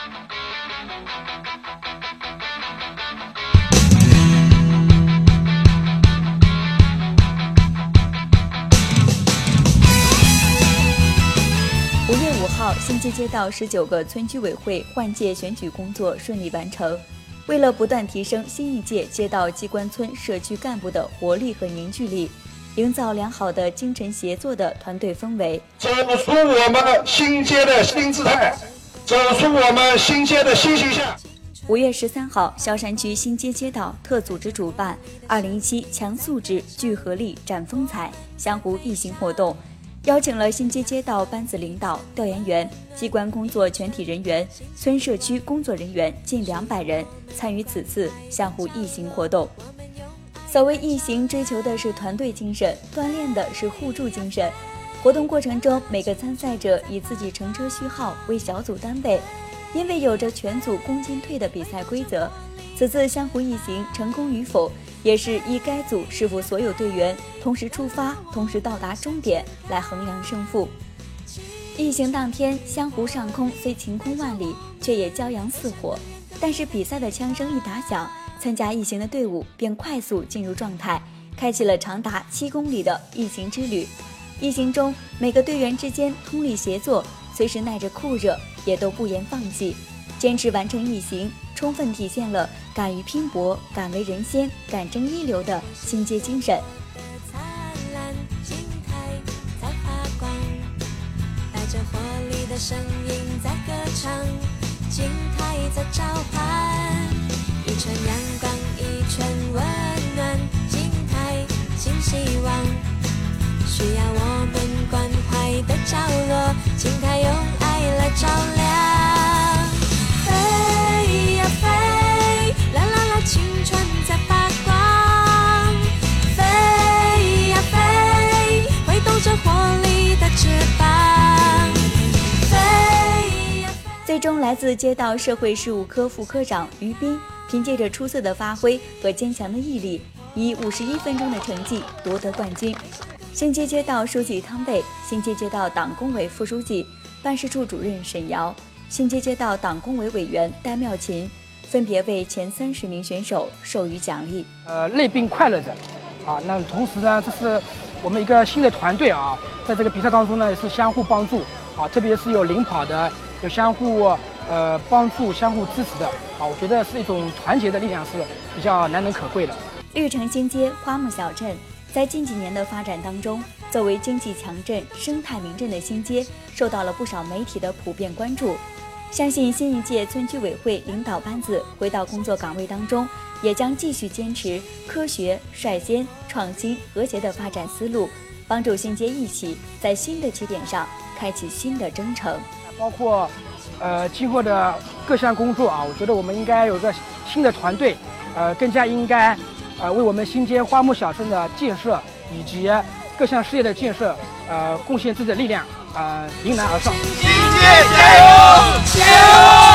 五月五号新街街道十九个村居委会换届选举工作顺利完成。为了不断提升新一届街道机关村社区干部的活力和凝聚力营造良好的精神协作的团队氛围。走出我们新街的新姿态。走出我们新街的新形象。五月十三号，萧山区新街街道特组织主办“二零一七强素质聚合力展风采”湘湖义行活动，邀请了新街街道班子领导、调研员、机关工作全体人员、村社区工作人员近两百人参与此次湘湖义行活动。所谓义行，追求的是团队精神，锻炼的是互助精神。活动过程中，每个参赛者以自己乘车序号为小组单位。因为有着全组攻进退的比赛规则，此次相互一行成功与否，也是依该组是否所有队员同时出发、同时到达终点来衡量胜负。一行当天，湘湖上空虽晴空万里，却也骄阳似火。但是比赛的枪声一打响，参加一行的队伍便快速进入状态，开启了长达七公里的一行之旅。一行中，每个队员之间通力协作。随时耐着酷热，也都不言放弃，坚持完成一行，充分体现了敢于拼搏、敢为人先、敢争一流的新街精神。带着活力的声音在歌唱，金台在召唤，中，来自街道社会事务科副科长于斌，凭借着出色的发挥和坚强的毅力，以五十一分钟的成绩夺得冠军。新街街道书记汤贝，新街街道党工委副书记。办事处主任沈瑶、新街街道党工委委员戴妙琴分别为前三十名选手授予奖励。呃，累并快乐着，啊，那同时呢，这是我们一个新的团队啊，在这个比赛当中呢，也是相互帮助啊，特别是有领跑的，有相互呃帮助、相互支持的啊，我觉得是一种团结的力量是比较难能可贵的。绿城新街花木小镇。在近几年的发展当中，作为经济强镇、生态名镇的新街，受到了不少媒体的普遍关注。相信新一届村居委会领导班子回到工作岗位当中，也将继续坚持科学、率先、创新、和谐的发展思路，帮助新街一起在新的起点上开启新的征程。包括，呃，今后的各项工作啊，我觉得我们应该有个新的团队，呃，更加应该。呃，为我们新街花木小镇的建设以及各项事业的建设，呃，贡献自己的力量，呃，迎难而上。新街加油！加油！